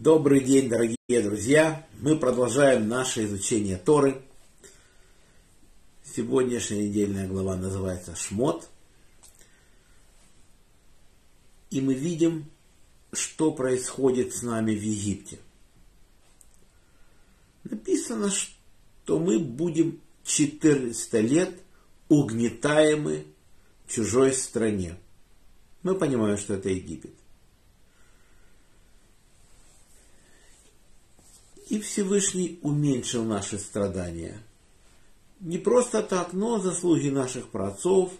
Добрый день, дорогие друзья! Мы продолжаем наше изучение Торы. Сегодняшняя недельная глава называется Шмот. И мы видим, что происходит с нами в Египте. Написано, что мы будем 400 лет угнетаемы в чужой стране. Мы понимаем, что это Египет. И Всевышний уменьшил наши страдания. Не просто так, но заслуги наших праотцов,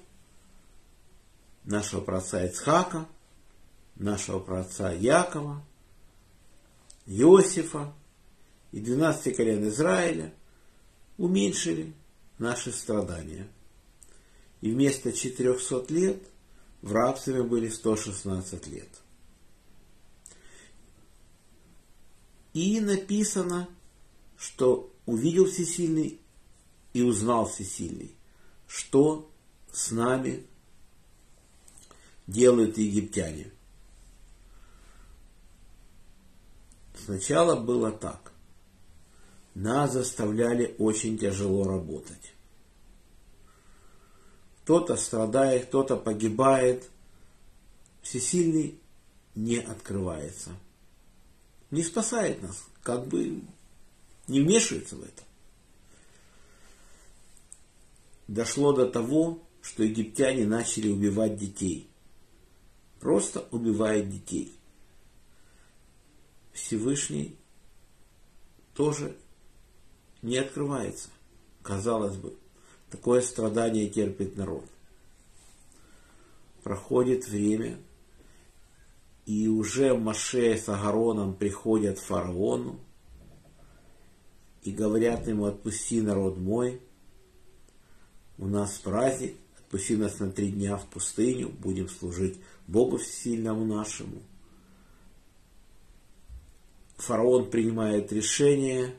нашего праотца Ицхака, нашего праотца Якова, Иосифа и 12 колен Израиля уменьшили наши страдания. И вместо 400 лет в рабстве были 116 лет. И написано, что увидел Всесильный и узнал Всесильный, что с нами делают египтяне. Сначала было так. Нас заставляли очень тяжело работать. Кто-то страдает, кто-то погибает. Всесильный не открывается – не спасает нас, как бы не вмешивается в это. Дошло до того, что египтяне начали убивать детей. Просто убивают детей. Всевышний тоже не открывается. Казалось бы, такое страдание терпит народ. Проходит время, и уже Маше с Агароном приходят к фараону и говорят ему, отпусти народ мой, у нас праздник, отпусти нас на три дня в пустыню, будем служить Богу Всесильному нашему. Фараон принимает решение,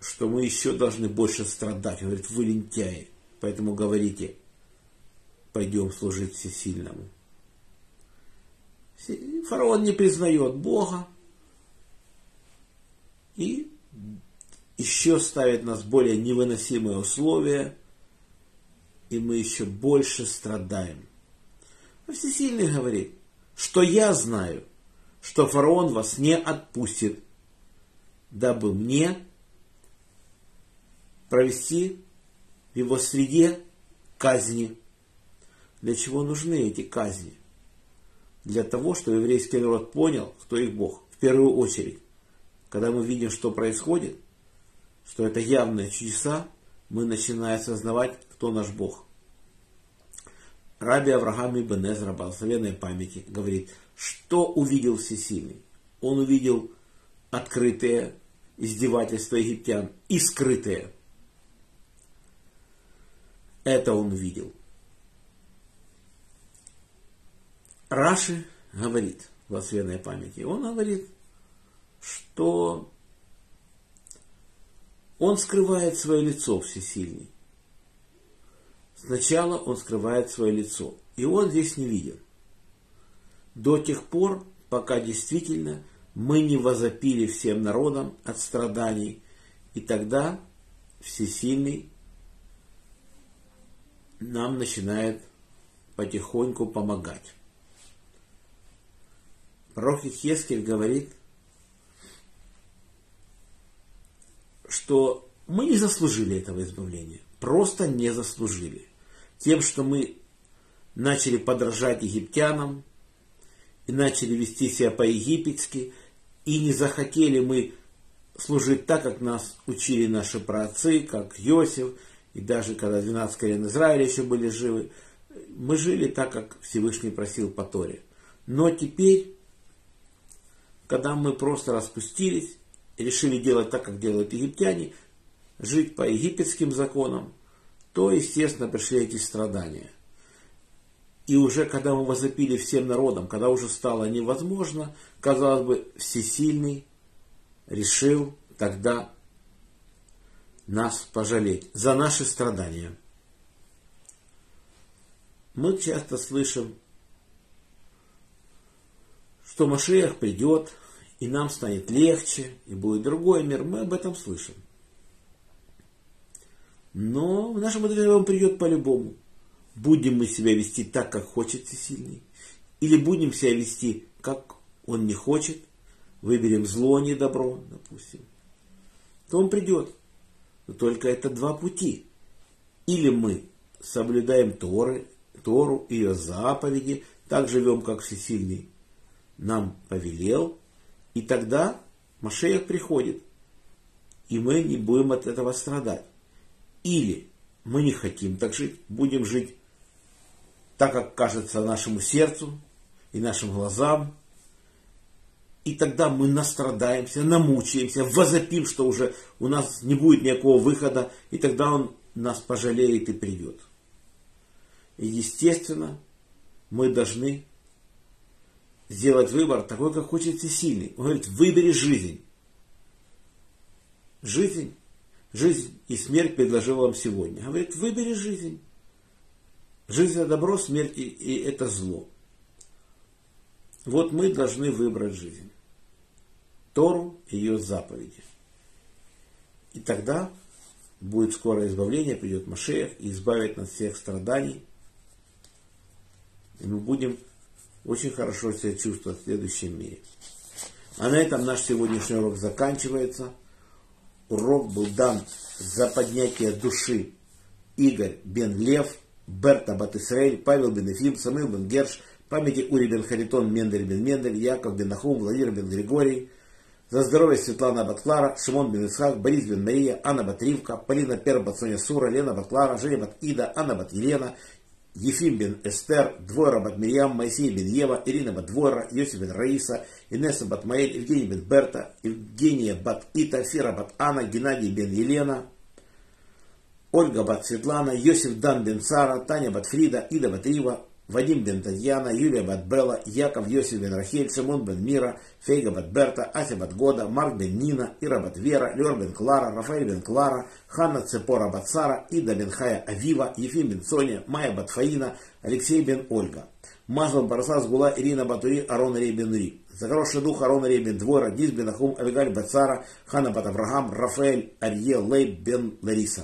что мы еще должны больше страдать. Он говорит, вы лентяи, поэтому говорите, пойдем служить Всесильному. Фараон не признает Бога и еще ставит нас более невыносимые условия, и мы еще больше страдаем. А Всесильный говорит, что я знаю, что фараон вас не отпустит, дабы мне провести в его среде казни. Для чего нужны эти казни? Для того, чтобы еврейский народ понял, кто их Бог. В первую очередь, когда мы видим, что происходит, что это явные чудеса, мы начинаем осознавать, кто наш Бог. Раби Авраам Ибн Эзра, благословенной памяти, говорит, что увидел Всесильный? Он увидел открытые издевательства египтян и скрытые. Это он видел – Раши говорит, благословенной памяти, он говорит, что он скрывает свое лицо всесильный. Сначала он скрывает свое лицо. И он здесь не виден. До тех пор, пока действительно мы не возопили всем народам от страданий, и тогда всесильный нам начинает потихоньку помогать. Пророк Ихескель говорит, что мы не заслужили этого избавления. Просто не заслужили. Тем, что мы начали подражать египтянам и начали вести себя по-египетски, и не захотели мы служить так, как нас учили наши праотцы, как Иосиф, и даже когда 12 колен Израиля еще были живы, мы жили так, как Всевышний просил по Торе. Но теперь когда мы просто распустились, решили делать так, как делают египтяне, жить по египетским законам, то, естественно, пришли эти страдания. И уже когда мы возопили всем народам, когда уже стало невозможно, казалось бы, всесильный решил тогда нас пожалеть за наши страдания. Мы часто слышим что Машеях придет, и нам станет легче, и будет другой мир. Мы об этом слышим. Но в нашем ответе он придет по-любому. Будем мы себя вести так, как хочет всесильный, или будем себя вести, как он не хочет, выберем зло, а не добро, допустим, то он придет. Но только это два пути. Или мы соблюдаем Торы, Тору, ее заповеди, так живем, как всесильный нам повелел, и тогда Машеях приходит, и мы не будем от этого страдать. Или мы не хотим так жить, будем жить так, как кажется нашему сердцу и нашим глазам, и тогда мы настрадаемся, намучаемся, возопим, что уже у нас не будет никакого выхода, и тогда он нас пожалеет и придет. И естественно, мы должны сделать выбор такой, как хочет всесильный. Он говорит, выбери жизнь. Жизнь, жизнь и смерть предложил вам сегодня. Говорит, выбери жизнь. Жизнь это добро, смерть и это зло. Вот мы должны выбрать жизнь. Тору и ее заповеди. И тогда будет скорое избавление, придет Машех и избавит нас всех страданий. И мы будем очень хорошо себя чувствовать в следующем мире. А на этом наш сегодняшний урок заканчивается. Урок был дан за поднятие души Игорь Бен Лев, Берта Батисраэль, Павел Бен Ефим, Самил Бен Герш, памяти Ури Бен Харитон, Мендель Бен Мендель, Яков Бен Нахум, Владимир Бен Григорий, за здоровье Светлана бат Клара, Шимон Бен Исхак, Борис Бен Мария, Анна бат Ривка, Полина бат Соня Сура, Лена бат Клара, Женя Бат Ида, Анна Бат Елена, Ефим бен Эстер, Двойра бат Мирьям, Моисей бен Ева, Ирина бат Двойра, Йосиф бен Раиса, Инесса бат Маэль, Евгений бен Берта, Евгения бат Ита, Фира бат Анна, Геннадий бен Елена, Ольга бат Светлана, Йосиф дан бен Сара, Таня бат Фрида, Ида бат Ива, Вадим бен Татьяна, Юлия бат Белла, Яков Йосиф бен Рахель, Шимон бен Мира, Фейга бат Берта, Ася бат Года, Марк бен Нина, Ира бат Вера, Лер бен Клара, Рафаэль бен Клара, Ханна Цепора бат Сара, Ида бен Хая Авива, Ефим бен Соня, Майя бат Фаина, Алексей бен Ольга. Маслом Барса Сгула, Ирина Батури, Арон Рей бен Ри. За хороший дух Арон Рей бен Двора, Дис бен Ахум, Авигаль бат Сара, Ханна бат Авраам, Рафаэль, Арье, Лей бен Лариса.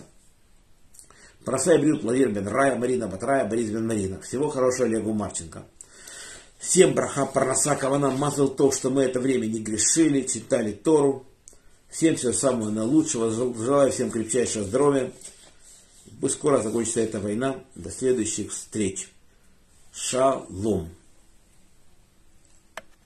Просай Брют, Владимир Бен Рая, Марина Батрая, Борис Бен Марина. Всего хорошего Олегу Марченко. Всем браха парнаса кавана мазал то, что мы это время не грешили, читали Тору. Всем всего самого наилучшего. Желаю всем крепчайшего здоровья. Пусть скоро закончится эта война. До следующих встреч. Шалом.